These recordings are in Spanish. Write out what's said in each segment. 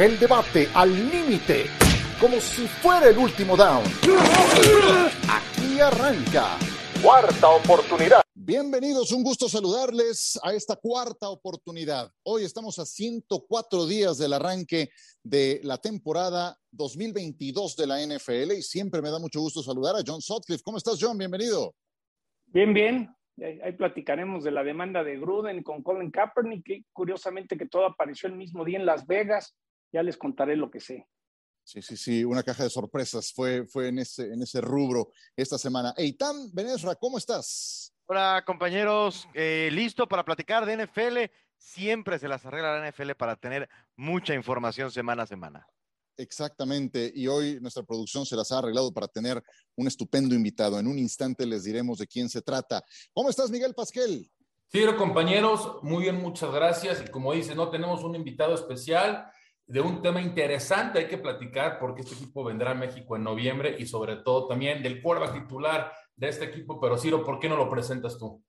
El debate al límite, como si fuera el último down. Aquí arranca. Cuarta oportunidad. Bienvenidos, un gusto saludarles a esta cuarta oportunidad. Hoy estamos a 104 días del arranque de la temporada 2022 de la NFL y siempre me da mucho gusto saludar a John Sutcliffe. ¿Cómo estás, John? Bienvenido. Bien, bien. Ahí platicaremos de la demanda de Gruden con Colin Kaepernick, que curiosamente que todo apareció el mismo día en Las Vegas. Ya les contaré lo que sé. Sí, sí, sí, una caja de sorpresas fue, fue en, ese, en ese rubro esta semana. Eitan Benesra, ¿cómo estás? Hola compañeros, eh, listo para platicar de NFL. Siempre se las arregla la NFL para tener mucha información semana a semana. Exactamente, y hoy nuestra producción se las ha arreglado para tener un estupendo invitado. En un instante les diremos de quién se trata. ¿Cómo estás, Miguel Pasquel? Sí, compañeros, muy bien, muchas gracias. Y como dice, no tenemos un invitado especial de un tema interesante hay que platicar porque este equipo vendrá a México en noviembre y sobre todo también del cuerda titular de este equipo. Pero Ciro, ¿por qué no lo presentas tú?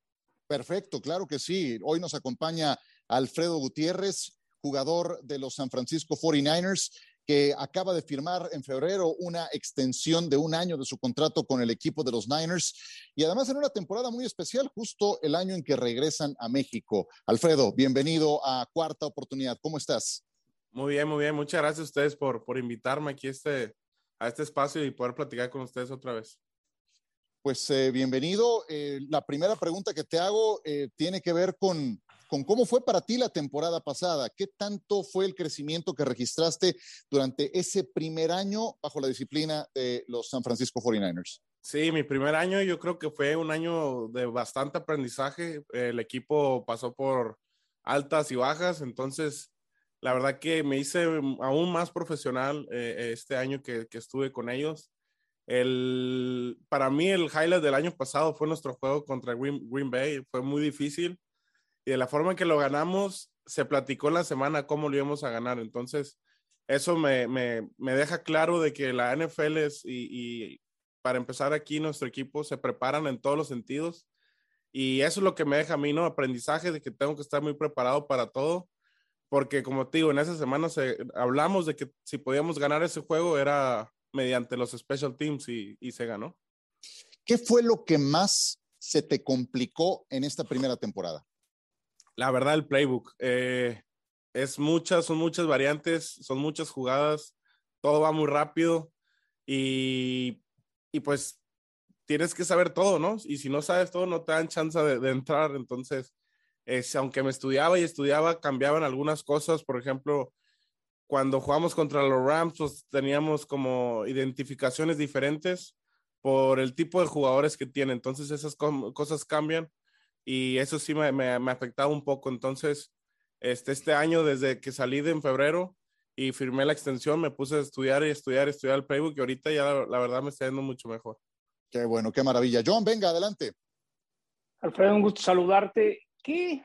Perfecto, claro que sí. Hoy nos acompaña Alfredo Gutiérrez, jugador de los San Francisco 49ers, que acaba de firmar en febrero una extensión de un año de su contrato con el equipo de los Niners y además en una temporada muy especial, justo el año en que regresan a México. Alfredo, bienvenido a Cuarta Oportunidad. ¿Cómo estás? Muy bien, muy bien. Muchas gracias a ustedes por, por invitarme aquí a este, a este espacio y poder platicar con ustedes otra vez. Pues eh, bienvenido. Eh, la primera pregunta que te hago eh, tiene que ver con, con cómo fue para ti la temporada pasada. ¿Qué tanto fue el crecimiento que registraste durante ese primer año bajo la disciplina de los San Francisco 49ers? Sí, mi primer año yo creo que fue un año de bastante aprendizaje. El equipo pasó por altas y bajas, entonces la verdad que me hice aún más profesional eh, este año que, estuve con ellos. El, para mí el highlight del año pasado fue nuestro juego contra Green, Bay. Fue muy difícil y de la forma en que lo ganamos, se platicó en la semana cómo lo íbamos a ganar. Entonces, eso me, deja claro de que la NFL es, y, y, para empezar aquí, nuestro equipo se preparan en todos los sentidos. Y eso es lo que me deja a mí, ¿no? Aprendizaje de que tengo que estar muy preparado para todo porque como te digo, en esa semana se, hablamos de que si podíamos ganar ese juego era mediante los special teams y, se ganó. ¿Qué fue lo que más se te complicó en esta primera temporada? La verdad, el playbook. Eh, es muchas, son muchas variantes, son muchas jugadas, todo va muy rápido y, y pues tienes que saber todo, ¿no? Y si no sabes todo, no te dan chance de, de entrar. Entonces, aunque me estudiaba y estudiaba, cambiaban algunas cosas. Por ejemplo, cuando jugamos contra los Rams, pues teníamos como identificaciones diferentes por el tipo de jugadores que tiene. Entonces esas cosas cambian y eso sí me, me, afectaba un poco. Entonces, este, este año, desde que salí de en febrero y firmé la extensión, me puse a estudiar y estudiar, y estudiar el playbook y ahorita ya la, la verdad me está yendo mucho mejor. Qué bueno, qué maravilla. John, venga, adelante. Alfredo, un gusto saludarte. ¿Qué,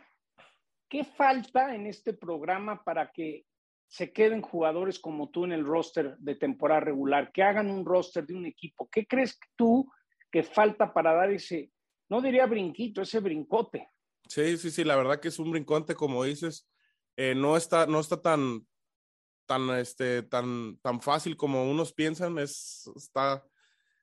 ¿Qué falta en este programa para que se queden jugadores como tú en el roster de temporada regular, que hagan un roster de un equipo? ¿Qué crees tú que falta para dar ese, no diría brinquito, ese brincote? Sí, sí, sí, la verdad que es un brincote, como dices, eh, no está, no está tan, tan, este, tan, tan fácil como unos piensan, es, está,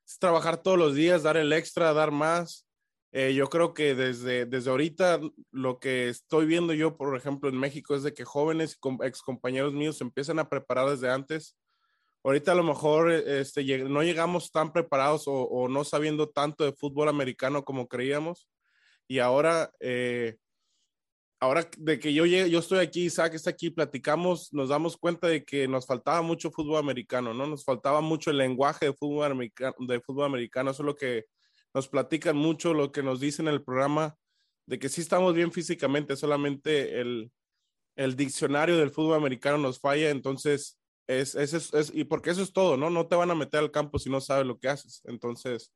es trabajar todos los días, dar el extra, dar más, eh, yo creo que desde, desde ahorita lo que estoy viendo yo, por ejemplo, en México es de que jóvenes y ex compañeros míos se empiezan a preparar desde antes. Ahorita a lo mejor este, no llegamos tan preparados o, no sabiendo tanto de fútbol americano como creíamos. Y ahora, eh, ahora de que yo, yo estoy aquí, Isaac está aquí, platicamos, nos damos cuenta de que nos faltaba mucho fútbol americano, ¿no? Nos faltaba mucho el lenguaje de fútbol americano, de fútbol americano. Eso es lo que nos platican mucho lo que nos dicen en el programa, de que sí estamos bien físicamente, solamente el, el diccionario del fútbol americano nos falla, entonces es, es, es, y porque eso es todo, ¿no? No te van a meter al campo si no sabes lo que haces. Entonces,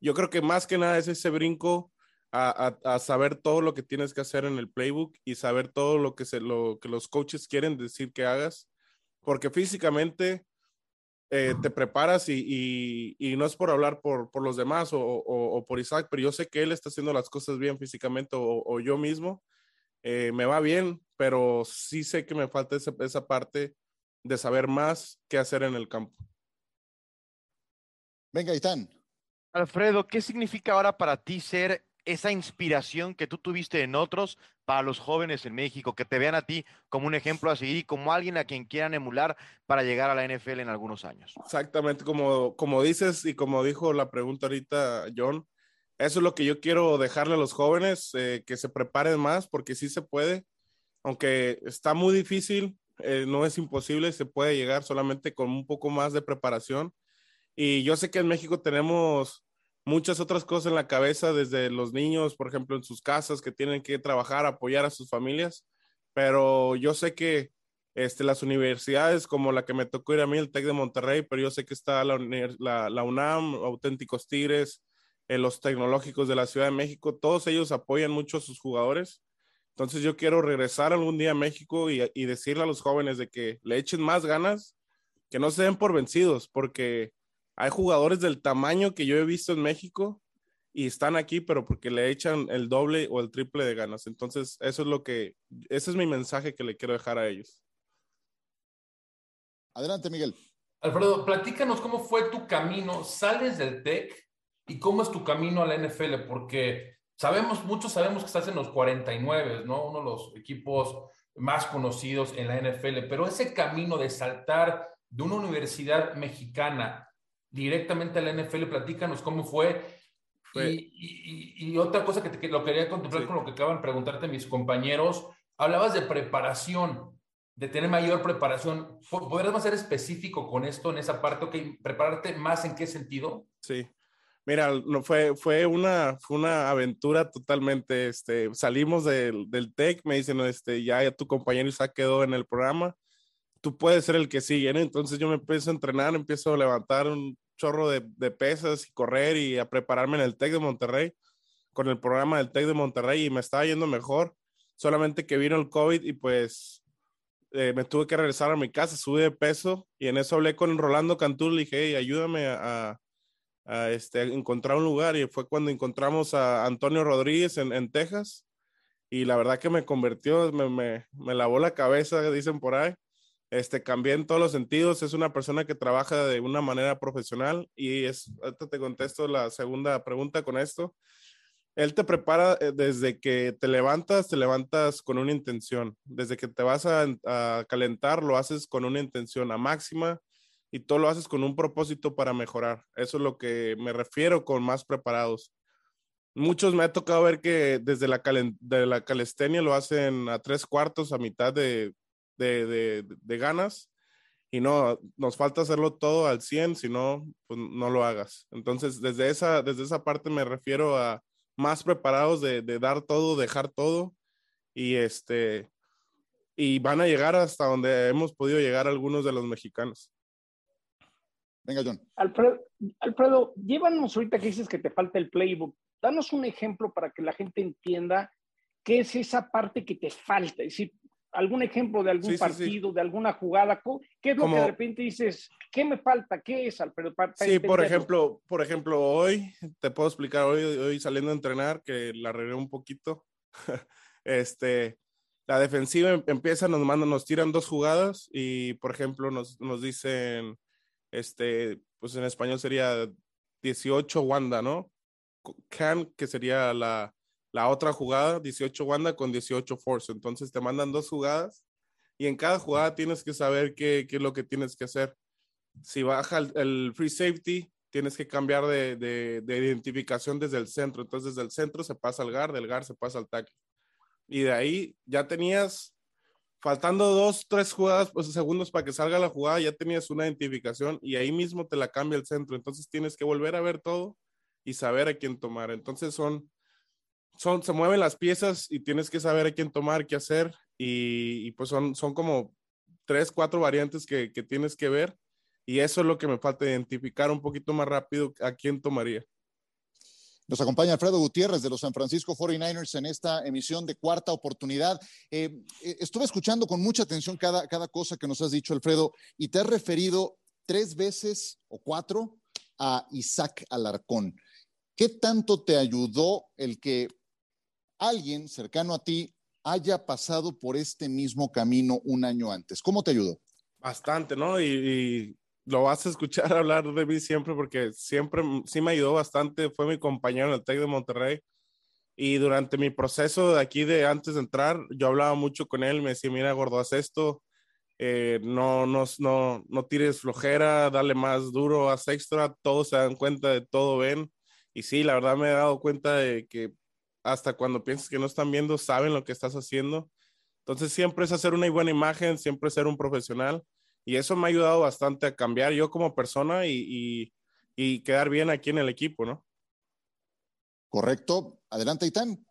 yo creo que más que nada es ese brinco a, a, a, saber todo lo que tienes que hacer en el playbook y saber todo lo que, se, lo que los coaches quieren decir que hagas, porque físicamente eh, te preparas y, y, no es por hablar por, por los demás o, o, por Isaac, pero yo sé que él está haciendo las cosas bien físicamente o, yo mismo. Eh, me va bien, pero sí sé que me falta esa, esa parte de saber más qué hacer en el campo. Venga, Itán. Alfredo, ¿qué significa ahora para ti ser esa inspiración que tú tuviste en otros para los jóvenes en México, que te vean a ti como un ejemplo a seguir y como alguien a quien quieran emular para llegar a la NFL en algunos años? Exactamente, como, como dices y como dijo la pregunta ahorita John, eso es lo que yo quiero dejarle a los jóvenes, eh, que se preparen más, porque sí se puede, aunque está muy difícil, eh, no es imposible, se puede llegar solamente con un poco más de preparación. Y yo sé que en México tenemos muchas otras cosas en la cabeza, desde los niños, por ejemplo, en sus casas, que tienen que trabajar, apoyar a sus familias, pero yo sé que este, las universidades como la que me tocó ir a mí, el TEC de Monterrey, pero yo sé que está la, UNAM, Auténticos Tigres, eh, los tecnológicos de la Ciudad de México, todos ellos apoyan mucho a sus jugadores. Entonces yo quiero regresar algún día a México y, y decirle a los jóvenes de que le echen más ganas, que no se den por vencidos, porque hay jugadores del tamaño que yo he visto en México y están aquí, pero porque le echan el doble o el triple de ganas. Entonces, eso es lo que, ese es mi mensaje que le quiero dejar a ellos. Adelante, Miguel. Alfredo, platícanos cómo fue tu camino, sales del TEC y cómo es tu camino a la NFL, porque sabemos, muchos sabemos que estás en los 49, ¿no? Uno de los equipos más conocidos en la NFL, pero ese camino de saltar de una universidad mexicana directamente a la NFL, platícanos cómo fue. Y, otra cosa que, te, lo quería contemplar con lo que acaban de preguntarte mis compañeros, hablabas de preparación, de tener mayor preparación. ¿Podrías más ser específico con esto en esa parte? Okay, ¿Prepararte más en qué sentido? Sí. Mira, no, fue, fue, una, fue una aventura totalmente. Este, salimos del, del TEC, me dicen, este, ya, ya tu compañero Isaac quedó en el programa tú puedes ser el que sigue, ¿no? Entonces yo me empiezo a entrenar, empiezo a levantar un chorro de, de, pesas y correr y a prepararme en el TEC de Monterrey, con el programa del TEC de Monterrey y me estaba yendo mejor, solamente que vino el COVID y pues eh, me tuve que regresar a mi casa, subí de peso y en eso hablé con Rolando Cantú, le dije, ayúdame a, a, este, encontrar un lugar y fue cuando encontramos a Antonio Rodríguez en, en Texas y la verdad que me convirtió, me, me, me lavó la cabeza, dicen por ahí este, cambié en todos los sentidos, es una persona que trabaja de una manera profesional y es, ahorita te contesto la segunda pregunta con esto. Él te prepara eh, desde que te levantas, te levantas con una intención. Desde que te vas a, a calentar, lo haces con una intención a máxima y todo lo haces con un propósito para mejorar. Eso es lo que me refiero con más preparados. Muchos me ha tocado ver que desde la, de la calistenia lo hacen a tres cuartos, a mitad de, de, ganas y no, nos falta hacerlo todo al 100, si no, pues no lo hagas. Entonces, desde esa, desde esa parte me refiero a más preparados de, dar todo, dejar todo y este, y van a llegar hasta donde hemos podido llegar algunos de los mexicanos. Venga, John. Alfredo, Alfredo, llévanos ahorita que dices que te falta el playbook. Danos un ejemplo para que la gente entienda qué es esa parte que te falta. Es decir, algún ejemplo de algún partido, de alguna jugada, ¿qué es lo que de repente dices, qué me falta, qué es, Alfredo? sí, por ejemplo, por ejemplo, hoy, te puedo explicar, hoy, hoy saliendo a entrenar, que la arreglé un poquito, este, la defensiva em, empieza, nos mandan, nos tiran dos jugadas y, por ejemplo, nos, nos dicen, este, pues en español sería 18 Wanda, ¿no? Can, que sería la, la otra jugada, 18 Wanda con 18 Force. Entonces te mandan dos jugadas y en cada jugada tienes que saber qué, qué es lo que tienes que hacer. Si baja el, free safety, tienes que cambiar de, de, identificación desde el centro. Entonces desde el centro se pasa al guard, del guard se pasa al tackle. Y de ahí ya tenías, faltando dos, tres jugadas, pues segundos para que salga la jugada, ya tenías una identificación y ahí mismo te la cambia el centro. Entonces tienes que volver a ver todo y saber a quién tomar. Entonces son son, se mueven las piezas y tienes que saber a quién tomar, qué hacer. Y, pues son, son como tres, cuatro variantes que, que, tienes que ver. Y eso es lo que me falta identificar un poquito más rápido a quién tomaría. Nos acompaña Alfredo Gutiérrez de los San Francisco 49ers en esta emisión de cuarta oportunidad. Eh, eh, estuve escuchando con mucha atención cada, cada cosa que nos has dicho, Alfredo, y te has referido tres veces o cuatro a Isaac Alarcón. ¿Qué tanto te ayudó el que alguien cercano a ti haya pasado por este mismo camino un año antes. ¿Cómo te ayudó? Bastante, ¿no? Y, lo vas a escuchar hablar de mí siempre porque siempre sí me ayudó bastante. Fue mi compañero en el TEC de Monterrey. Y durante mi proceso de aquí, de antes de entrar, yo hablaba mucho con él. Me decía, mira, gordo, haz esto. Eh, no, no, no, no tires flojera, dale más duro, haz extra. Todos se dan cuenta de todo, ven. Y sí, la verdad me he dado cuenta de que hasta cuando piensas que no están viendo, saben lo que estás haciendo. Entonces siempre es hacer una buena imagen, siempre ser un profesional y eso me ha ayudado bastante a cambiar yo como persona y, quedar bien aquí en el equipo, ¿no? Correcto. Adelante, Itán.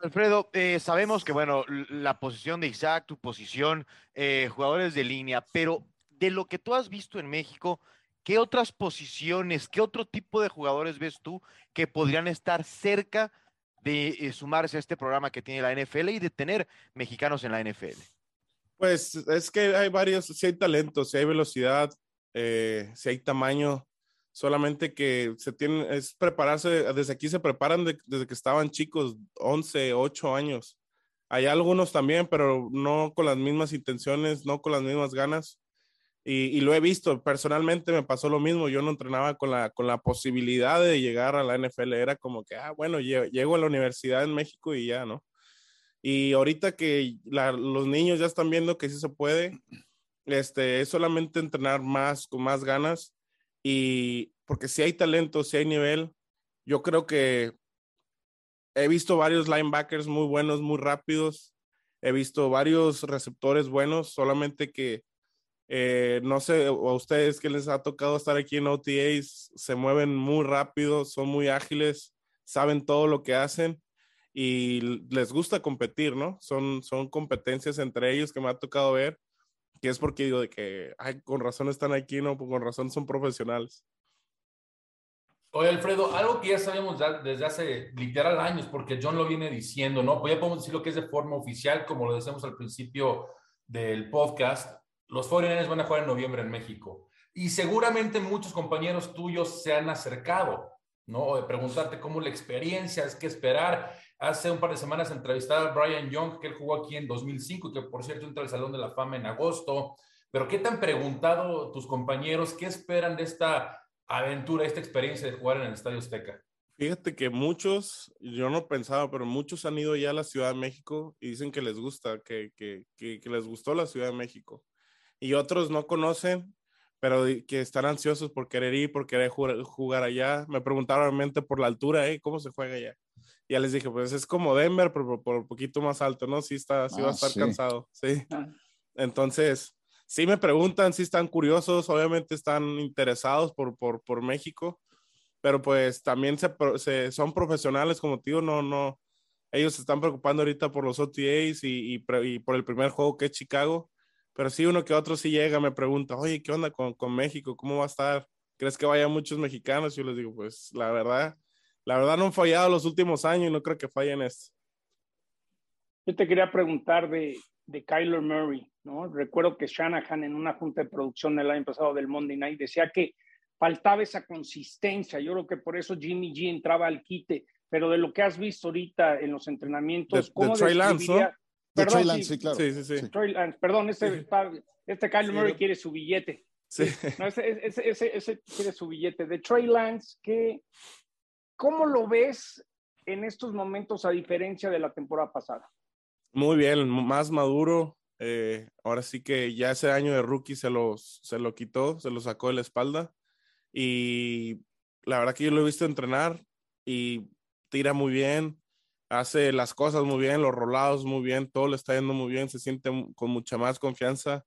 Alfredo, eh, sabemos que, bueno, la posición de Isaac, tu posición, eh, jugadores de línea, pero de lo que tú has visto en México, ¿qué otras posiciones, qué otro tipo de jugadores ves tú que podrían estar cerca de eh, sumarse a este programa que tiene la NFL y de tener mexicanos en la NFL? Pues es que hay varios, si hay talento, si hay velocidad, eh, si hay tamaño, solamente que se tienen, es prepararse, desde aquí se preparan desde que estaban chicos, 11, 8 años. Hay algunos también, pero no con las mismas intenciones, no con las mismas ganas. Y, lo he visto, personalmente me pasó lo mismo, yo no entrenaba con la, con la posibilidad de llegar a la NFL, era como que, ah, bueno, llego a la universidad en México y ya, ¿no? Y ahorita que los niños ya están viendo que sí se puede, este, es solamente entrenar más, con más ganas, y porque si hay talento, si hay nivel, yo creo que he visto varios linebackers muy buenos, muy rápidos, he visto varios receptores buenos, solamente que eh, no sé, a ustedes que les ha tocado estar aquí en OTAs, se mueven muy rápido, son muy ágiles, saben todo lo que hacen y les gusta competir, ¿no? Son, son competencias entre ellos que me ha tocado ver, que es porque digo de que, con razón están aquí, ¿no? Con razón son profesionales. Oye, Alfredo, algo que ya sabemos desde hace literal años, porque John lo viene diciendo, ¿no? Pues ya podemos decir lo que es de forma oficial, como lo decíamos al principio del podcast, los 49 van a jugar en noviembre en México. Y seguramente muchos compañeros tuyos se han acercado, ¿no? De preguntarte cómo la experiencia, es qué esperar. Hace un par de semanas entrevistaba a Brian Young, que él jugó aquí en 2005 y que por cierto entra al Salón de la Fama en agosto. Pero ¿qué te han preguntado tus compañeros? ¿Qué esperan de esta aventura, esta experiencia de jugar en el Estadio Azteca? Fíjate que muchos, yo no pensaba, pero muchos han ido ya a la Ciudad de México y dicen que les gusta, que, que, que, que les gustó la Ciudad de México y otros no conocen, pero que están ansiosos por querer ir, por querer jugar, allá. Me preguntaron realmente por la altura, ¿eh? ¿Cómo se juega allá? Y ya les dije, pues es como Denver, pero por un poquito más alto, ¿no? Sí, está, sí va a ah, estar cansado, sí. Ah. Entonces, sí me preguntan, sí están curiosos, obviamente están interesados por, por, por México, pero pues también se, son profesionales, como tío, no, no, ellos se están preocupando ahorita por los OTAs y, y, y por el primer juego que es Chicago pero sí, uno que otro sí llega, me pregunta, oye, ¿qué onda con, con México? ¿Cómo va a estar? ¿Crees que vaya muchos mexicanos? Yo les digo, pues la verdad, la verdad no han fallado los últimos años y no creo que fallen esto. Yo te quería preguntar de, de Kyler Murray, ¿no? Recuerdo que Shanahan en una junta de producción del año pasado del Monday Night decía que faltaba esa consistencia. Yo creo que por eso Jimmy G entraba al quite, pero de lo que has visto ahorita en los entrenamientos, ¿cómo de Perdón, sí, claro. Sí, sí, sí. perdón, este, este Kyle Murray quiere su billete. Sí. No, ese, ese, ese, quiere su billete. De Trey Lance, ¿qué, ¿cómo lo ves en estos momentos a diferencia de la temporada pasada? Muy bien, más maduro. Eh, ahora sí que ya ese año de rookie se, los, se lo quitó, se lo sacó de la espalda. Y la verdad que yo lo he visto entrenar y tira muy bien hace las cosas muy bien, los rolados muy bien, todo le está yendo muy bien, se siente con mucha más confianza.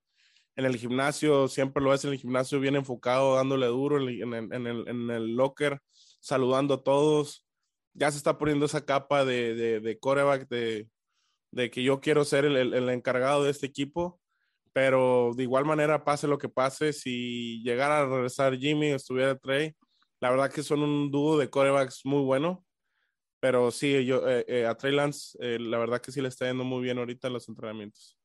En el gimnasio, siempre lo hace en el gimnasio bien enfocado, dándole duro en el, en el, en el locker, saludando a todos. Ya se está poniendo esa capa de, de, de coreback, de, de que yo quiero ser el, el, encargado de este equipo, pero de igual manera, pase lo que pase, si llegara a regresar Jimmy estuviera Trey, la verdad que son un dúo de corebacks muy bueno pero sí, yo, eh, eh, a Trey Lance, eh, la verdad que sí le está yendo muy bien ahorita en los entrenamientos.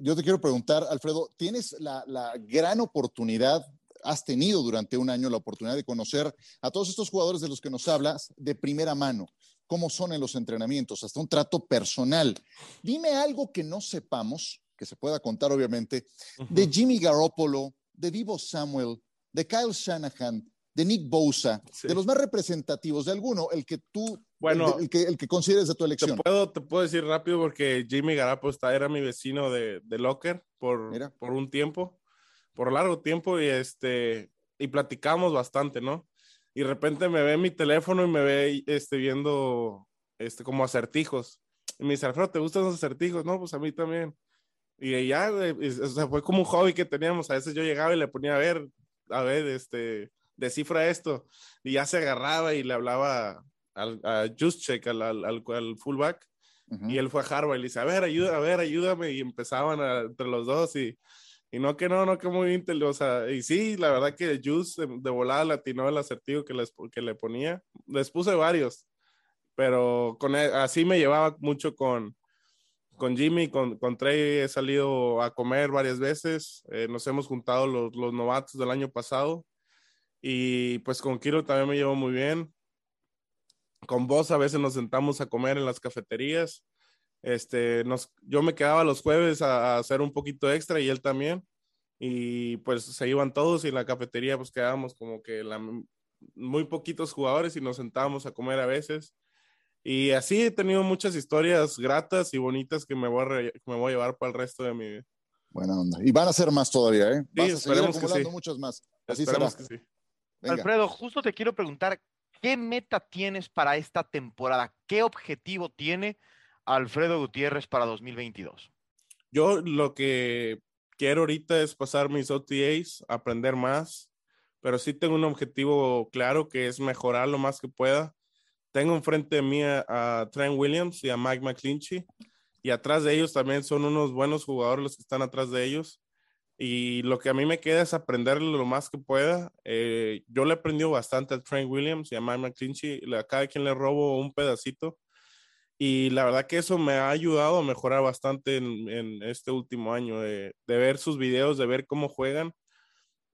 yo te quiero preguntar, Alfredo, tienes la, la, gran oportunidad, has tenido durante un año la oportunidad de conocer a todos estos jugadores de los que nos hablas de primera mano, cómo son en los entrenamientos, hasta un trato personal. Dime algo que no sepamos que se pueda contar obviamente, de Jimmy Garoppolo, de Vivo Samuel, de Kyle Shanahan, de Nick Bosa, de los más representativos, de alguno, el que tú, bueno, el, que, el que consideres de tu elección. Te puedo, te puedo decir rápido porque Jimmy Garoppolo era mi vecino de, de Locker por, por un tiempo, por largo tiempo, y este, y platicamos bastante, ¿no? Y de repente me ve mi teléfono y me ve este, viendo este, como acertijos. Y me dice, Alfredo, ¿te gustan los acertijos? No, pues a mí también. Y ya, o sea, fue como un hobby que teníamos. A veces yo llegaba y le ponía a ver, a ver, este, descifra esto. Y ya se agarraba y le hablaba al, a Juszczyk, al, al, al, fullback. Y él fue a Harvard y le dice, a ver, ayuda, a ver, ayúdame. Y empezaban entre los dos y y no que no, no que muy bien, o sea, y sí, la verdad que Juice de, volada latinó el acertijo que, les, que le ponía. Les puse varios, pero con e, así me llevaba mucho con, con Jimmy, con, con Trey he salido a comer varias veces, eh, nos hemos juntado los, los, novatos del año pasado y pues con Kiro también me llevo muy bien. Con vos a veces nos sentamos a comer en las cafeterías este, nos, yo me quedaba los jueves a, hacer un poquito extra y él también. Y pues se iban todos y en la cafetería pues quedábamos como que la, muy poquitos jugadores y nos sentábamos a comer a veces. Y así he tenido muchas historias gratas y bonitas que me voy a, me voy a llevar para el resto de mi vida. Buena onda. Y van a ser más todavía, ¿eh? Vas a seguir acumulando muchas más. Así será. Alfredo, justo te quiero preguntar, ¿qué meta tienes para esta temporada? ¿Qué objetivo tiene Alfredo Gutiérrez para 2022? Yo lo que quiero ahorita es pasar mis OTAs, aprender más, pero sí tengo un objetivo claro que es mejorar lo más que pueda. Tengo enfrente de mí a, Trent Williams y a Mike McClinchy y atrás de ellos también son unos buenos jugadores los que están atrás de ellos. Y lo que a mí me queda es aprender lo más que pueda. Eh, yo le he aprendido bastante a Trent Williams y a Mike McClinchy. A cada quien le robo un pedacito y la verdad que eso me ha ayudado a mejorar bastante en, este último año, de, ver sus videos, de ver cómo juegan.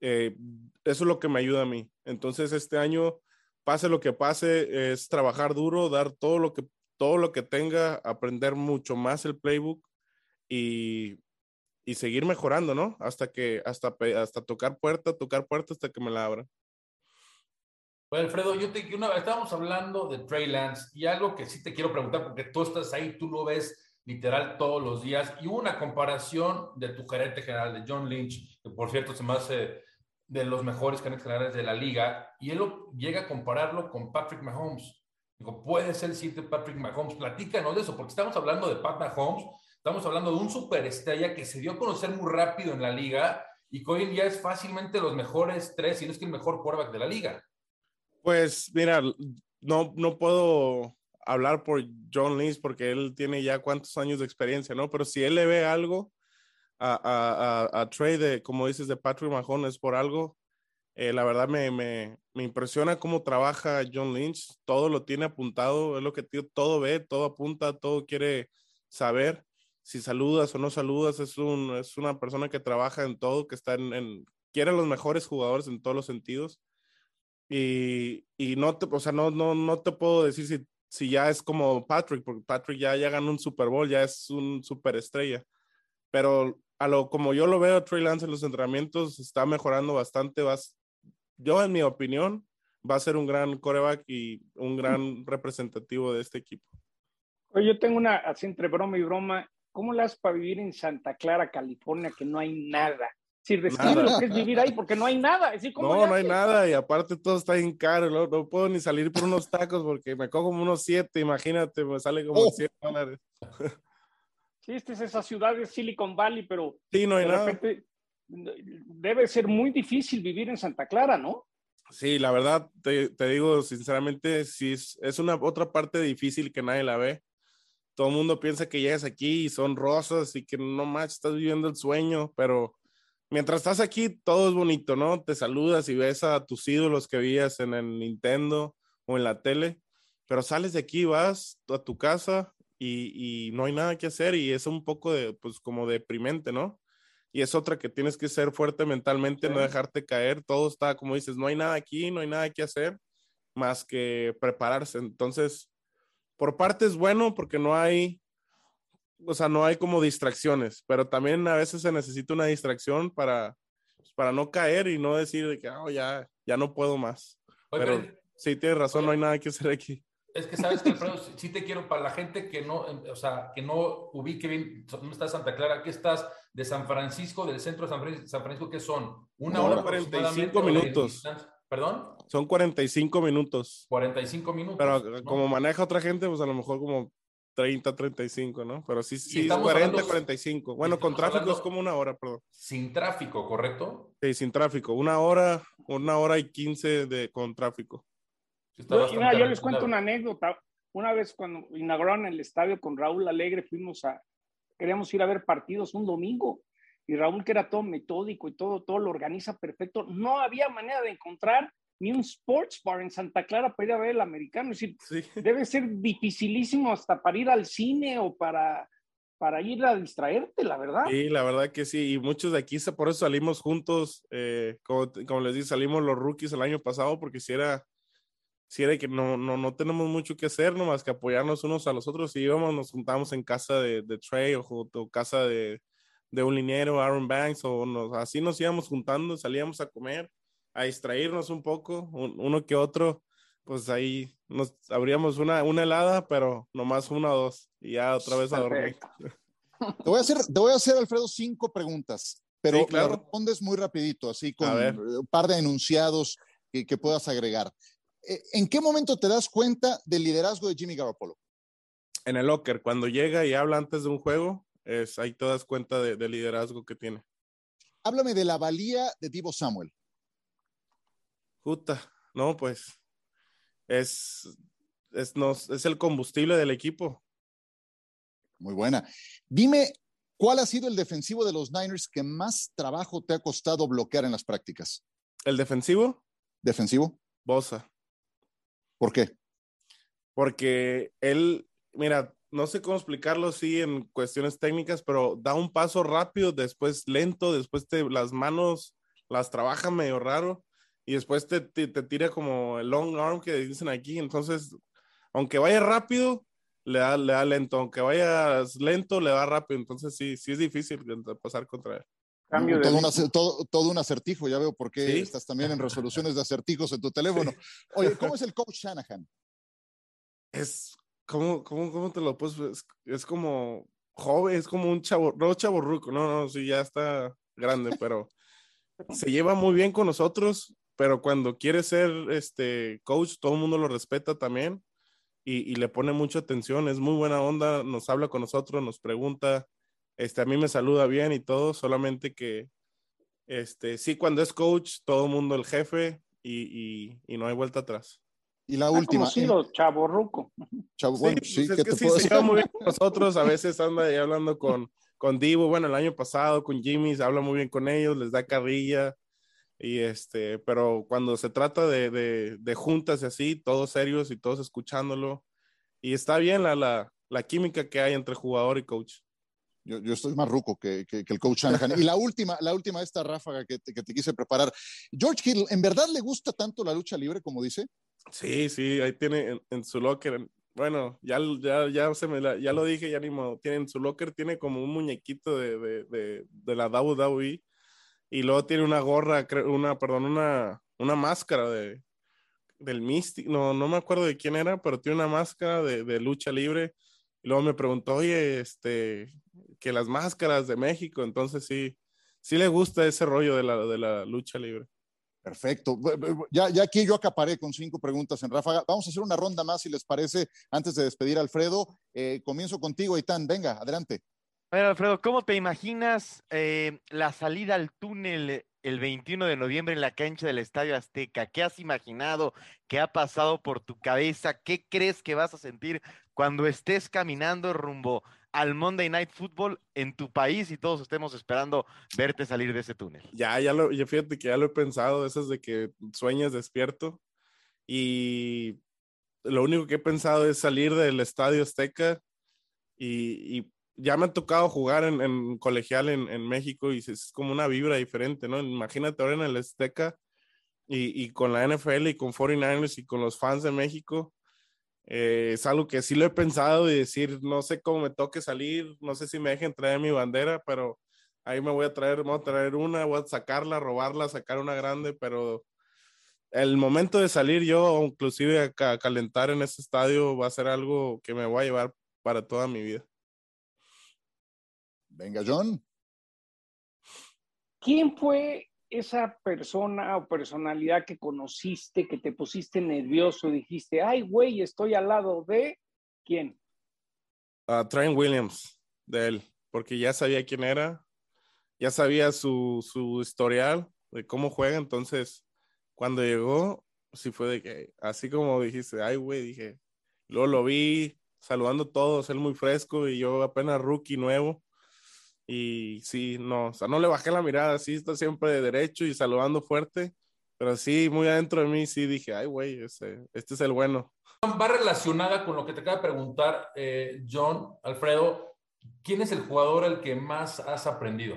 Eh, eso es lo que me ayuda a mí. Entonces este año, pase lo que pase, es trabajar duro, dar todo lo que, todo lo que tenga, aprender mucho más el playbook y, y seguir mejorando, ¿no? Hasta que, hasta, hasta tocar puerta, tocar puerta hasta que me la abran. Alfredo, yo te una estábamos hablando de Trey Lance y algo que sí te quiero preguntar porque tú estás ahí, tú lo ves literal todos los días y hubo una comparación de tu gerente general de John Lynch, que por cierto se me hace de los mejores gerentes generales de la liga y él llega a compararlo con Patrick Mahomes. Digo, puede ser el siguiente Patrick Mahomes. Platícanos de eso, porque estamos hablando de Pat Mahomes, estamos hablando de un superestrella que se dio a conocer muy rápido en la liga y que hoy en día es fácilmente los mejores tres, si no es que el mejor quarterback de la liga. Pues mira, no, no puedo hablar por John Lynch porque él tiene ya cuántos años de experiencia, ¿no? Pero si él le ve algo a, a, a, Trey, de, como dices, de Patrick Mahomes por algo, eh, la verdad me, me, me, impresiona cómo trabaja John Lynch, todo lo tiene apuntado, es lo que todo ve, todo apunta, todo quiere saber. Si saludas o no saludas, es, un, es una persona que trabaja en todo, que está en, en quiere los mejores jugadores en todos los sentidos y, y no te, o sea, no, no, no te puedo decir si, si ya es como Patrick, porque Patrick ya, ya ganó un Super Bowl, ya es un superestrella. Pero a lo como yo lo veo, Trey Lance en los entrenamientos está mejorando bastante. Vas, yo, en mi opinión, va a ser un gran coreback y un gran representativo de este equipo. Yo tengo una, así entre broma y broma, ¿cómo le has para vivir en Santa Clara, California, que no hay nada? Si describe lo que es vivir ahí, porque no hay nada. no, no hay nada y aparte todo está bien caro. No, puedo ni salir por unos tacos porque me cojo como unos siete, imagínate, me sale como 100 dólares. Sí, esta es esa ciudad de Silicon Valley, pero sí, no hay nada. Repente, debe ser muy difícil vivir en Santa Clara, ¿no? Sí, la verdad, te, te digo sinceramente, sí, es, es, una otra parte difícil que nadie la ve. Todo el mundo piensa que llegas aquí y son rosas y que no más estás viviendo el sueño, pero mientras estás aquí, todo es bonito, ¿no? Te saludas y ves a tus ídolos que veías en el Nintendo o en la tele, pero sales de aquí, vas a tu casa y, no hay nada que hacer y es un poco de, pues como deprimente, ¿no? Y es otra que tienes que ser fuerte mentalmente, no dejarte caer, todo está, como dices, no hay nada aquí, no hay nada que hacer más que prepararse. Entonces, por parte es bueno porque no hay o sea, no hay como distracciones, pero también a veces se necesita una distracción para, pues, para no caer y no decir que oh, ya, ya no puedo más. pero sí, tienes razón, no hay nada que hacer aquí. Es que sabes que, Alfredo, sí te quiero, para la gente que no, o sea, que no ubique bien, ¿dónde está Santa Clara? Aquí estás de San Francisco, del centro de San Francisco, ¿qué son? Una hora 45 minutos. ¿Perdón? Son 45 minutos. 45 minutos. Pero como maneja otra gente, pues a lo mejor como 30, 35, ¿no? Pero sí, sí, 40, 45. Bueno, con tráfico es como una hora, perdón. Sin tráfico, ¿correcto? Sí, sin tráfico. Una hora, una hora y 15 de, con tráfico. Yo, yo les cuento una anécdota. Una vez cuando inauguraron el estadio con Raúl Alegre, fuimos a, queríamos ir a ver partidos un domingo. Y Raúl, que era todo metódico y todo, todo lo organiza perfecto, no había manera de encontrar ni un sports bar en Santa Clara para ir a ver el americano. Es decir, debe ser dificilísimo hasta para ir al cine o para, para ir a distraerte, la verdad. Sí, la verdad que sí. Y muchos de aquí, por eso salimos juntos, eh, como, les dije, salimos los rookies el año pasado porque si era, si era que no, no, no tenemos mucho que hacer, nomás que apoyarnos unos a los otros. Y íbamos, nos juntamos en casa de, de Trey o, o casa de, de un liniero, Aaron Banks, o nos, así nos íbamos juntando, salíamos a comer a distraernos un poco, uno que otro, pues ahí nos abríamos una, una helada, pero nomás una o dos, y ya otra vez a dormir. Te voy a hacer, te voy a hacer, Alfredo, cinco preguntas, pero respondes muy rapidito, así con un par de enunciados que, que puedas agregar. Eh, ¿En qué momento te das cuenta del liderazgo de Jimmy Garoppolo? En el locker, cuando llega y habla antes de un juego, es ahí te das cuenta del liderazgo que tiene. Háblame de la valía de Divo Samuel. Puta, no, pues es, es, nos, es el combustible del equipo. Muy buena. Dime, ¿cuál ha sido el defensivo de los Niners que más trabajo te ha costado bloquear en las prácticas? ¿El defensivo? ¿Defensivo? Bosa. ¿Por qué? Porque él, mira, no sé cómo explicarlo sí en cuestiones técnicas, pero da un paso rápido, después lento, después te, las manos las trabaja medio raro y después te, te, tira como el long arm que dicen aquí. Entonces, aunque vaya rápido, le da, le da lento. Aunque vaya lento, le da rápido. Entonces, sí, sí es difícil pasar contra él. Cambio todo, un todo, todo, un acertijo, ya veo por qué estás también en resoluciones de acertijos en tu teléfono. Oye, ¿cómo es el coach Shanahan? Es, ¿cómo, cómo, cómo te lo puedes? Es, como joven, es como un chavo, no chavo ruco, no, no, sí, ya está grande, pero se lleva muy bien con nosotros pero cuando quiere ser este coach, todo el mundo lo respeta también y, le pone mucha atención, es muy buena onda, nos habla con nosotros, nos pregunta, este, a mí me saluda bien y todo, solamente que, este, sí, cuando es coach, todo el mundo el jefe y, y, no hay vuelta atrás. Y la última. Conocido, chavo ruco. Chavo, bueno, sí, pues es que, sí, se lleva muy bien nosotros, a veces anda ahí hablando con, con Divo, bueno, el año pasado con Jimmy, habla muy bien con ellos, les da carrilla, y este, pero cuando se trata de, de, de, juntas y así, todos serios y todos escuchándolo, y está bien la, la, la química que hay entre jugador y coach. Yo, yo estoy más ruco que, que, el coach Shanahan. Y la última, la última esta ráfaga que te, que te quise preparar. George Hill, ¿en verdad le gusta tanto la lucha libre como dice? Sí, sí, ahí tiene en, su locker. Bueno, ya, ya, ya, se me ya lo dije, ya ni. Tiene en su locker, tiene como un muñequito de, de, de, de la WWE y luego tiene una gorra, una, perdón, una, una máscara de, del Mystic, no, no me acuerdo de quién era, pero tiene una máscara de, de, lucha libre. Y luego me preguntó, oye, este, que las máscaras de México, entonces sí, sí le gusta ese rollo de la, de la lucha libre. Perfecto. Ya, ya aquí yo acaparé con cinco preguntas en ráfaga. Vamos a hacer una ronda más, si les parece, antes de despedir a Alfredo. Eh, comienzo contigo, Itán. Venga, adelante. Bueno, Alfredo, ¿cómo te imaginas eh, la salida al túnel el 21 de noviembre en la cancha del Estadio Azteca? ¿Qué has imaginado? ¿Qué ha pasado por tu cabeza? ¿Qué crees que vas a sentir cuando estés caminando rumbo al Monday Night Football en tu país y todos estemos esperando verte salir de ese túnel? Ya, ya lo, ya fíjate que ya lo he pensado, eso es de que sueñas despierto y lo único que he pensado es salir del Estadio Azteca y, y ya me ha tocado jugar en, colegial en, México y es como una vibra diferente, ¿no? Imagínate ahora en el Azteca y, con la NFL y con 49ers y con los fans de México Eh, es algo que sí lo he pensado y decir, no sé cómo me toque salir, no sé si me dejen traer mi bandera, pero ahí me voy a traer, voy a traer una, voy a sacarla, robarla, sacar una grande, pero el momento de salir yo, inclusive a, calentar en ese estadio, va a ser algo que me voy a llevar para toda mi vida. Venga, John. ¿Quién fue esa persona o personalidad que conociste, que te pusiste nervioso, dijiste, ay, güey, estoy al lado de quién? Uh, Trent Williams, de él, porque ya sabía quién era, ya sabía su, su historial de cómo juega, entonces cuando llegó, sí fue de que, así como dijiste, ay, güey, dije, luego lo vi saludando a todos, él muy fresco y yo apenas rookie nuevo. Y sí, no, o sea, no le bajé la mirada, sí está siempre de derecho y saludando fuerte, pero sí, muy adentro de mí, sí dije, ay, güey, este, es el bueno. Va relacionada con lo que te acaba de preguntar, eh, John, Alfredo, ¿quién es el jugador al que más has aprendido?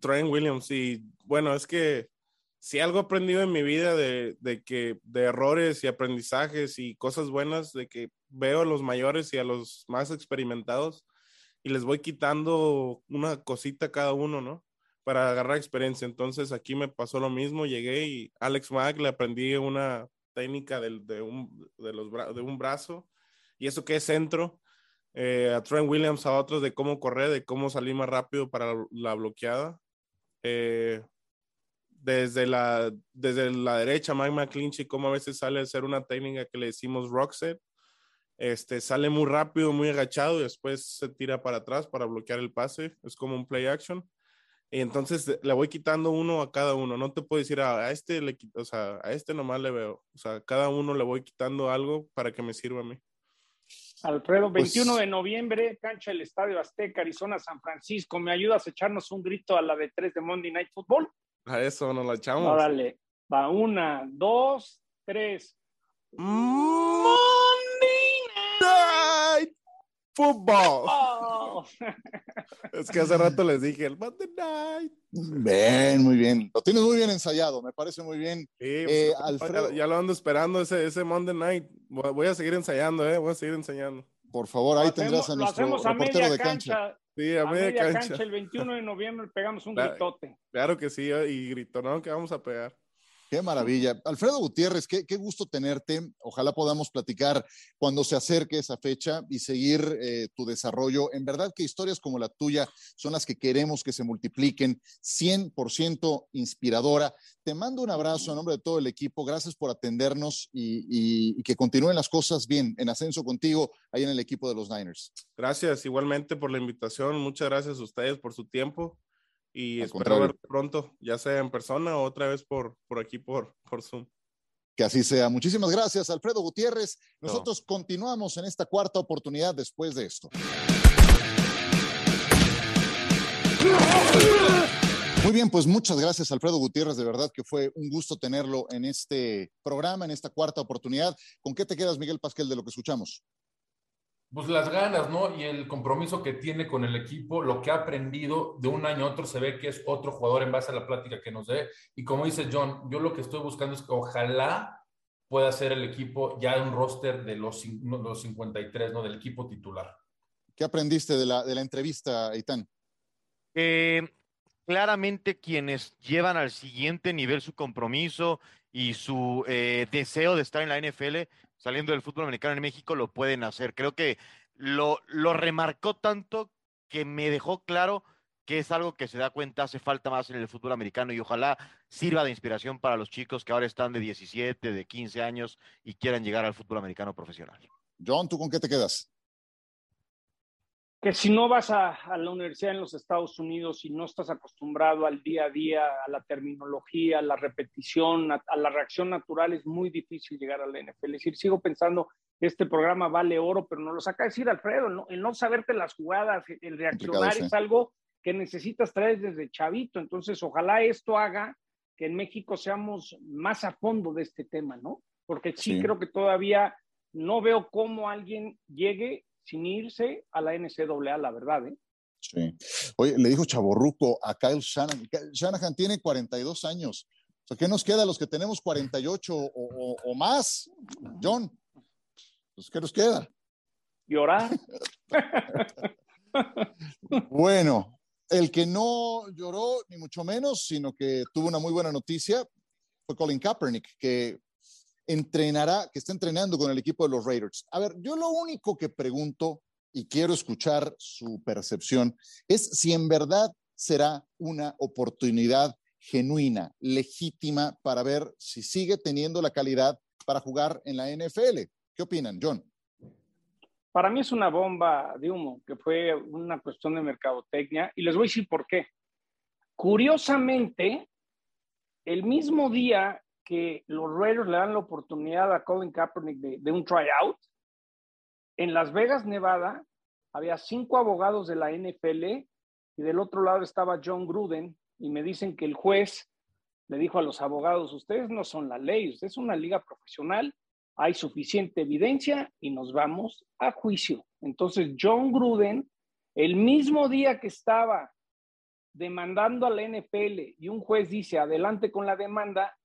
Trent Williams, y bueno, es que si algo he aprendido en mi vida de, de, que de errores y aprendizajes y cosas buenas, de que veo a los mayores y a los más experimentados y les voy quitando una cosita cada uno, ¿no? Para agarrar experiencia. Entonces aquí me pasó lo mismo, llegué y Alex Mack le aprendí una técnica de, de, un, de, los, de un brazo y eso que es centro. Eh, a Trent Williams, a otros de cómo correr, de cómo salir más rápido para la bloqueada. Eh, desde la, desde la derecha, Mike McClinchy, como a veces sale a hacer una técnica que le decimos rock set. Este, sale muy rápido, muy agachado y después se tira para atrás para bloquear el pase. Es como un play action. Y entonces le voy quitando uno a cada uno. No te puedo decir a, a este le o sea, a este nomás le veo. O sea, cada uno le voy quitando algo para que me sirva a mí. Alfredo, 21 pues de noviembre, cancha del Estadio Azteca, Arizona, San Francisco. ¿Me ayudas a echarnos un grito a la de 3 de Monday Night Football? A eso nos la echamos. Órale, va una, dos, tres. Night Football. Oh. es que hace rato les dije el Monday Night. Bien, muy bien. Lo tienes muy bien ensayado, me parece muy bien. Sí, pues, eh, Alfredo. Ya, lo ando esperando ese, ese Monday Night. Voy a seguir ensayando, ¿eh? Voy a seguir enseñando. Por favor, ahí tendrás a nuestro reportero de cancha. Sí, a, media, cancha. El 21 de noviembre pegamos un gritote. Claro que sí, y grito, ¿no? Que vamos a pegar. Qué maravilla. Alfredo Gutiérrez, qué, gusto tenerte. Ojalá podamos platicar cuando se acerque esa fecha y seguir eh, tu desarrollo. En verdad que historias como la tuya son las que queremos que se multipliquen. 100% inspiradora. Te mando un abrazo a nombre de todo el equipo. Gracias por atendernos y, y que continúen las cosas bien en ascenso contigo ahí en el equipo de los Niners. Gracias igualmente por la invitación. Muchas gracias a ustedes por su tiempo y espero ver pronto, ya sea en persona o otra vez por, por aquí, por, por Zoom. Que así sea. Muchísimas gracias, Alfredo Gutiérrez. Nosotros continuamos en esta cuarta oportunidad después de esto. Muy bien, pues muchas gracias, Alfredo Gutiérrez. De verdad que fue un gusto tenerlo en este programa, en esta cuarta oportunidad. ¿Con qué te quedas, Miguel Pasquel, de lo que escuchamos? Pues las ganas, ¿no? Y el compromiso que tiene con el equipo, lo que ha aprendido de un año a otro, se ve que es otro jugador en base a la plática que nos dé. Y como dice John, yo lo que estoy buscando es que ojalá pueda ser el equipo ya un roster de los, los 53, ¿no? Del equipo titular. ¿Qué aprendiste de la, de la entrevista, Itán? claramente quienes llevan al siguiente nivel su compromiso y su eh, deseo de estar en la NFL saliendo del fútbol americano en México lo pueden hacer. Creo que lo, lo remarcó tanto que me dejó claro que es algo que se da cuenta hace falta más en el fútbol americano y ojalá sirva de inspiración para los chicos que ahora están de 17, de 15 años y quieran llegar al fútbol americano profesional. John, ¿tú con qué te quedas? Que si no vas a, la universidad en los Estados Unidos y no estás acostumbrado al día a día, a la terminología, a la repetición, a, la reacción natural, es muy difícil llegar a la NFL. Es decir, sigo pensando, este programa vale oro, pero no lo saca decir Alfredo, el no saberte las jugadas, el reaccionar es algo que necesitas traer desde chavito. Entonces, ojalá esto haga que en México seamos más a fondo de este tema, ¿no? Porque sí. creo que todavía no veo cómo alguien llegue sin irse a la NCAA, la verdad. ¿eh? Sí. Oye, le dijo Chaborruco a Kyle Shanahan. Shanahan tiene 42 años. O sea, ¿qué nos queda a los que tenemos 48 o, o, más, John? Pues, ¿qué nos queda? Llorar. bueno, el que no lloró, ni mucho menos, sino que tuvo una muy buena noticia, fue Colin Kaepernick, que entrenará, que está entrenando con el equipo de los Raiders. A ver, yo lo único que pregunto y quiero escuchar su percepción es si en verdad será una oportunidad genuina, legítima para ver si sigue teniendo la calidad para jugar en la NFL. ¿Qué opinan, John? Para mí es una bomba de humo, que fue una cuestión de mercadotecnia, y les voy a decir por qué. Curiosamente, el mismo día que los Raiders le dan la oportunidad a Colin Kaepernick de, un tryout, en Las Vegas, Nevada, había cinco abogados de la NFL y del otro lado estaba John Gruden y me dicen que el juez le dijo a los abogados, ustedes no son la ley, ustedes es una liga profesional, hay suficiente evidencia y nos vamos a juicio. Entonces, John Gruden, el mismo día que estaba demandando a la NFL y un juez dice, adelante con la demanda,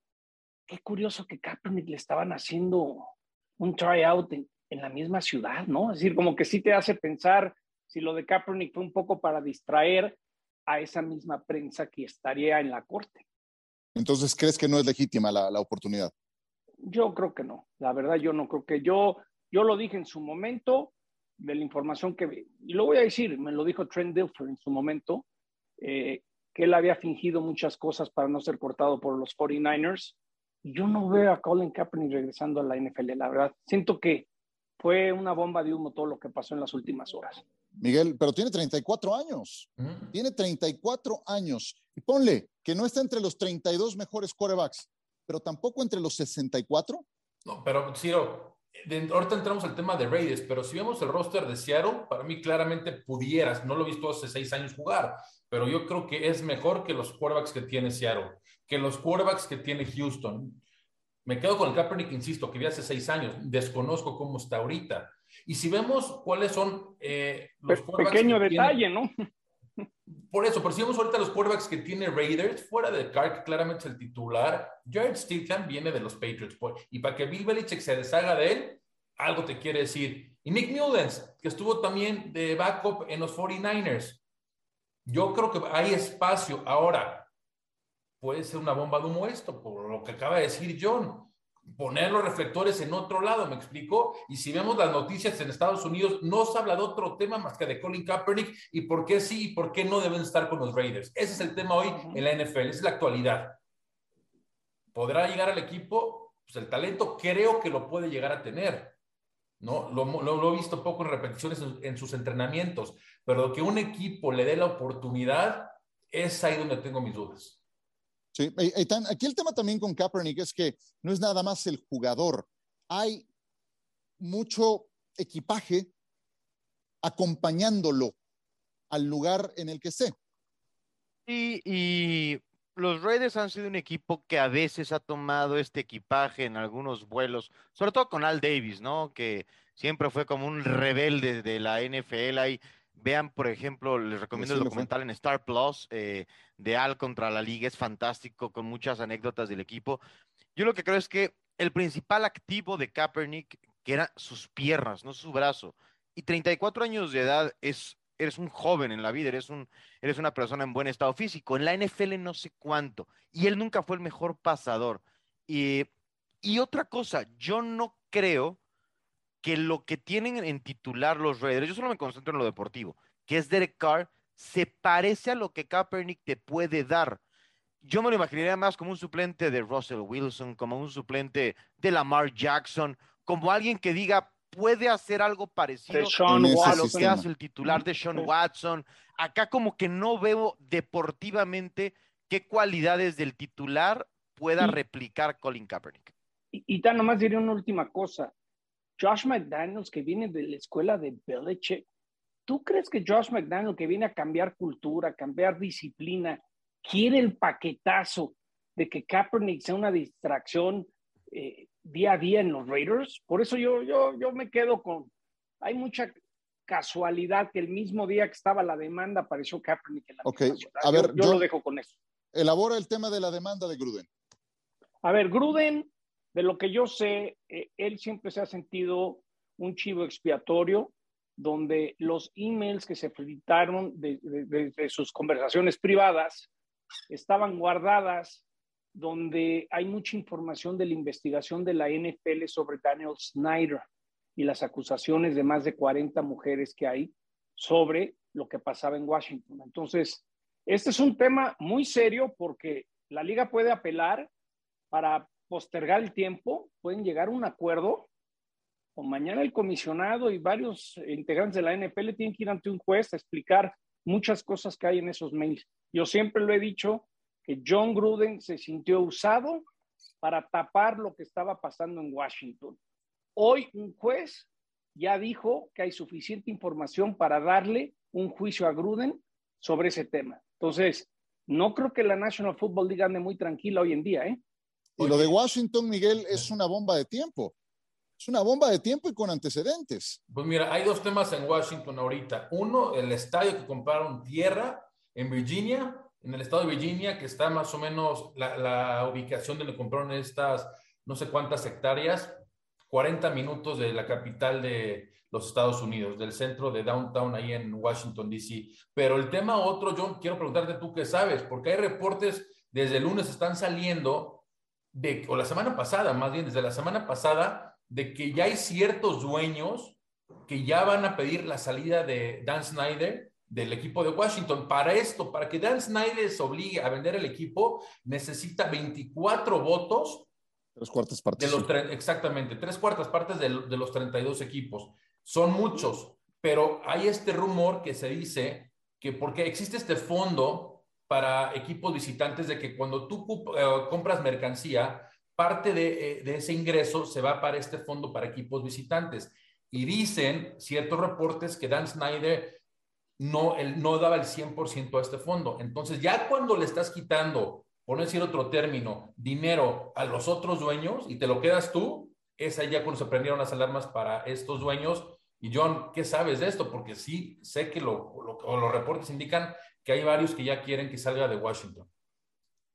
qué curioso que Kaepernick le estaban haciendo un tryout en, en la misma ciudad, ¿no? Es decir, como que sí te hace pensar si lo de Kaepernick fue un poco para distraer a esa misma prensa que estaría en la corte. Entonces, ¿crees que no es legítima la, la oportunidad? Yo creo que no. La verdad, yo no creo que yo, yo lo dije en su momento de la información que, y lo voy a decir, me lo dijo Trent Dilfer en su momento, eh, que él había fingido muchas cosas para no ser cortado por los 49ers. Yo no veo a Colin Kaepernick regresando a la NFL, la verdad. Siento que fue una bomba de humo todo lo que pasó en las últimas horas. Miguel, pero tiene 34 años. Tiene 34 años. Y ponle que no está entre los 32 mejores quarterbacks, pero tampoco entre los 64. No, pero Ciro, ahorita entramos al tema de Raiders, pero si vemos el roster de Seattle, para mí claramente pudieras, no lo he visto hace seis años jugar, pero yo creo que es mejor que los quarterbacks que tiene Seattle, que los quarterbacks que tiene Houston. Me quedo con el Kaepernick, insisto, que vi hace seis años, desconozco cómo está ahorita. Y si vemos cuáles son eh, los Pequeño detalle, ¿no? Por eso, pero si vemos ahorita los quarterbacks que tiene Raiders, fuera de que claramente es el titular, Jared Stidham viene de los Patriots. Pues, y para que Bill Belichick se deshaga de él, algo te quiere decir. Y Nick Mullens, que estuvo también de backup en los 49ers. Yo creo que hay espacio. Ahora, puede ser una bomba de humo esto, por lo que acaba de decir John poner los reflectores en otro lado, ¿me explico? Y si vemos las noticias en Estados Unidos, no se habla de otro tema más que de Colin Kaepernick y por qué sí y por qué no deben estar con los Raiders. Ese es el tema hoy en la NFL, es la actualidad. ¿Podrá llegar al equipo? Pues el talento creo que lo puede llegar a tener. ¿no? Lo, he visto poco en repeticiones en, sus entrenamientos, pero que un equipo le dé la oportunidad, es ahí donde tengo mis dudas. Sí, aquí el tema también con Kaepernick es que no es nada más el jugador, hay mucho equipaje acompañándolo al lugar en el que esté. Sí, y los Raiders han sido un equipo que a veces ha tomado este equipaje en algunos vuelos, sobre todo con Al Davis, ¿no? Que siempre fue como un rebelde de la NFL. Vean, por ejemplo, les recomiendo el documental en Star Plus eh, de Al contra la Liga. Es fantástico, con muchas anécdotas del equipo. Yo lo que creo es que el principal activo de Kaepernick, que eran sus piernas, no su brazo, y 34 años de edad es, eres un joven en la vida, eres, un, eres una persona en buen estado físico. En la NFL no sé cuánto. Y él nunca fue el mejor pasador. Y, y otra cosa, yo no creo que lo que tienen en titular los Raiders, yo solo me concentro en lo deportivo, que es Derek Carr, se parece a lo que Kaepernick te puede dar. Yo me lo imaginaría más como un suplente de Russell Wilson, como un suplente de Lamar Jackson, como alguien que diga, puede hacer algo parecido a lo que hace el titular de Sean Watson. Acá como que no veo deportivamente qué cualidades del titular pueda replicar Colin Kaepernick. Y, y tan nomás diré una última cosa. Josh McDaniels, que viene de la escuela de Belichick, ¿tú crees que Josh McDaniels, que viene a cambiar cultura, cambiar disciplina, quiere el paquetazo de que Kaepernick sea una distracción eh, día a día en los Raiders? Por eso yo, yo, yo me quedo con, hay mucha casualidad que el mismo día que estaba la demanda apareció Kaepernick en la okay. A ver, yo, lo dejo con eso. Elabora el tema de la demanda de Gruden. A ver, Gruden de lo que yo sé, eh, él siempre se ha sentido un chivo expiatorio donde los emails que se filtraron de, de, sus conversaciones privadas estaban guardadas, donde hay mucha información de la investigación de la NFL sobre Daniel Snyder y las acusaciones de más de 40 mujeres que hay sobre lo que pasaba en Washington. Entonces, este es un tema muy serio porque la liga puede apelar para postergar el tiempo, pueden llegar a un acuerdo o mañana el comisionado y varios integrantes de la NFL tienen que ir ante un juez a explicar muchas cosas que hay en esos mails. Yo siempre lo he dicho que John Gruden se sintió usado para tapar lo que estaba pasando en Washington. Hoy un juez ya dijo que hay suficiente información para darle un juicio a Gruden sobre ese tema. Entonces, no creo que la National Football League ande muy tranquila hoy en día, ¿eh? Y lo de Washington, Miguel, es una bomba de tiempo. Es una bomba de tiempo y con antecedentes. Pues mira, hay dos temas en Washington ahorita. Uno, el estadio que compraron tierra en Virginia, en el estado de Virginia, que está más o menos la, la ubicación donde compraron estas no sé cuántas hectáreas, 40 minutos de la capital de los Estados Unidos, del centro de downtown ahí en Washington, D.C. Pero el tema otro, John, quiero preguntarte tú qué sabes, porque hay reportes desde el lunes están saliendo de, o la semana pasada, más bien desde la semana pasada, de que ya hay ciertos dueños que ya van a pedir la salida de Dan Snyder del equipo de Washington. Para esto, para que Dan Snyder se obligue a vender el equipo, necesita 24 votos. Tres cuartas partes. De los exactamente, tres cuartas partes de, de los 32 equipos. Son muchos, pero hay este rumor que se dice que porque existe este fondo para equipos visitantes de que cuando tú eh, compras mercancía, parte eh, de, ese ingreso se va para este fondo para equipos visitantes. Y dicen ciertos reportes que Dan Snyder no, él no daba el 100% a este fondo. Entonces, ya cuando le estás quitando, por no decir otro término, dinero a los otros dueños y te lo quedas tú, es ahí ya cuando se prendieron las alarmas para estos dueños. Y John, ¿qué sabes de esto? Porque sí sé que lo, los reportes indican que hay varios que ya quieren que salga de Washington.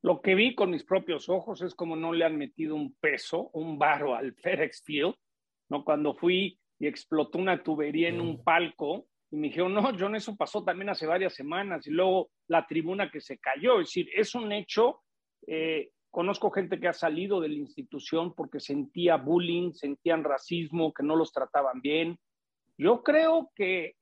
Lo que vi con mis propios ojos es como no le han metido un peso, un barro al FedEx Field, ¿no? Cuando fui y explotó una tubería en un mm. palco y me dijeron, no, John, eso pasó también hace varias semanas y luego la tribuna que se cayó. Es decir, es un hecho. Eh, conozco gente que ha salido de la institución porque sentía bullying, sentían racismo, que no los trataban bien. Yo creo que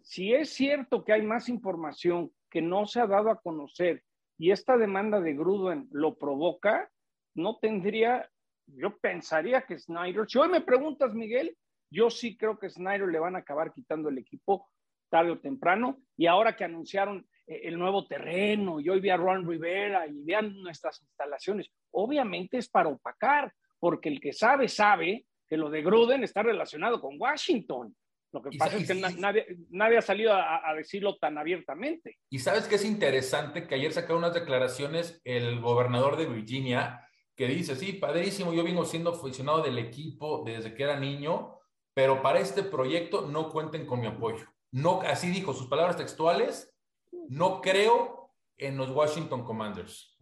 si es cierto que hay más información que no se ha dado a conocer y esta demanda de Gruden lo provoca, no tendría, yo pensaría que Snyder, si hoy me preguntas, Miguel, yo sí creo que Snyder le van a acabar quitando el equipo tarde o temprano, y ahora que anunciaron eh, el nuevo terreno, y hoy vi a Ron Rivera y vean nuestras instalaciones, obviamente es para opacar, porque el que sabe, sabe que lo de Gruden está relacionado con Washington. Lo que pasa es que nadie, nadie, ha salido a, decirlo tan abiertamente. Y sabes que es interesante que ayer sacaron unas declaraciones el gobernador de Virginia que dice, sí, padrísimo, yo vengo siendo aficionado del equipo desde que era niño, pero para este proyecto no cuenten con mi apoyo. No, así dijo sus palabras textuales, no creo en los Washington Commanders.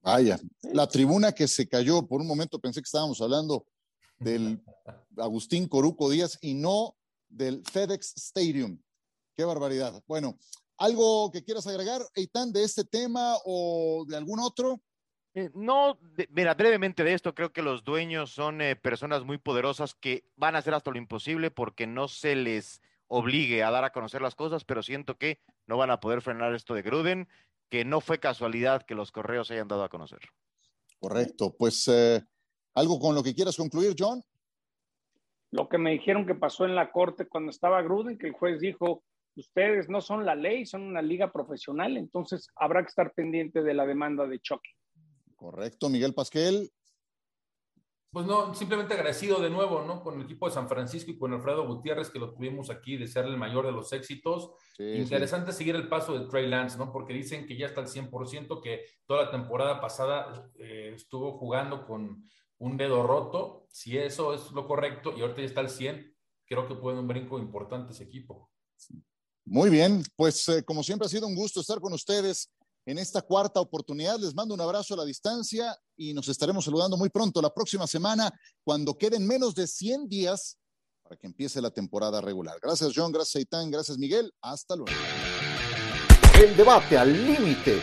Vaya, la tribuna que se cayó, por un momento pensé que estábamos hablando del Agustín Coruco Díaz y no del FedEx Stadium. Qué barbaridad. Bueno, ¿algo que quieras agregar, Eitan, de este tema o de algún otro? Eh, no, mira, brevemente de esto, creo que los dueños son eh, personas muy poderosas que van a hacer hasta lo imposible porque no se les obligue a dar a conocer las cosas, pero siento que no van a poder frenar esto de Gruden, que no fue casualidad que los correos se hayan dado a conocer. Correcto, pues eh, ¿Algo con lo que quieras concluir, John? Lo que me dijeron que pasó en la corte cuando estaba Gruden, que el juez dijo, ustedes no son la ley, son una liga profesional, entonces habrá que estar pendiente de la demanda de choque. Correcto, Miguel Pasquel. Pues no, simplemente agradecido de nuevo, ¿no? Con el equipo de San Francisco y con Alfredo Gutiérrez, que lo tuvimos aquí, desearle el mayor de los éxitos. Interesante seguir el paso de Trey Lance, ¿no? Porque dicen que ya está al 100%, que toda la temporada pasada eh, estuvo jugando con un dedo roto, si eso es lo correcto y ahorita ya está al 100, creo que puede un brinco importante ese equipo. Muy bien, pues eh, como siempre ha sido un gusto estar con ustedes en esta cuarta oportunidad. Les mando un abrazo a la distancia y nos estaremos saludando muy pronto la próxima semana cuando queden menos de 100 días para que empiece la temporada regular. Gracias John, gracias Aitán, gracias Miguel, hasta luego. El debate al límite,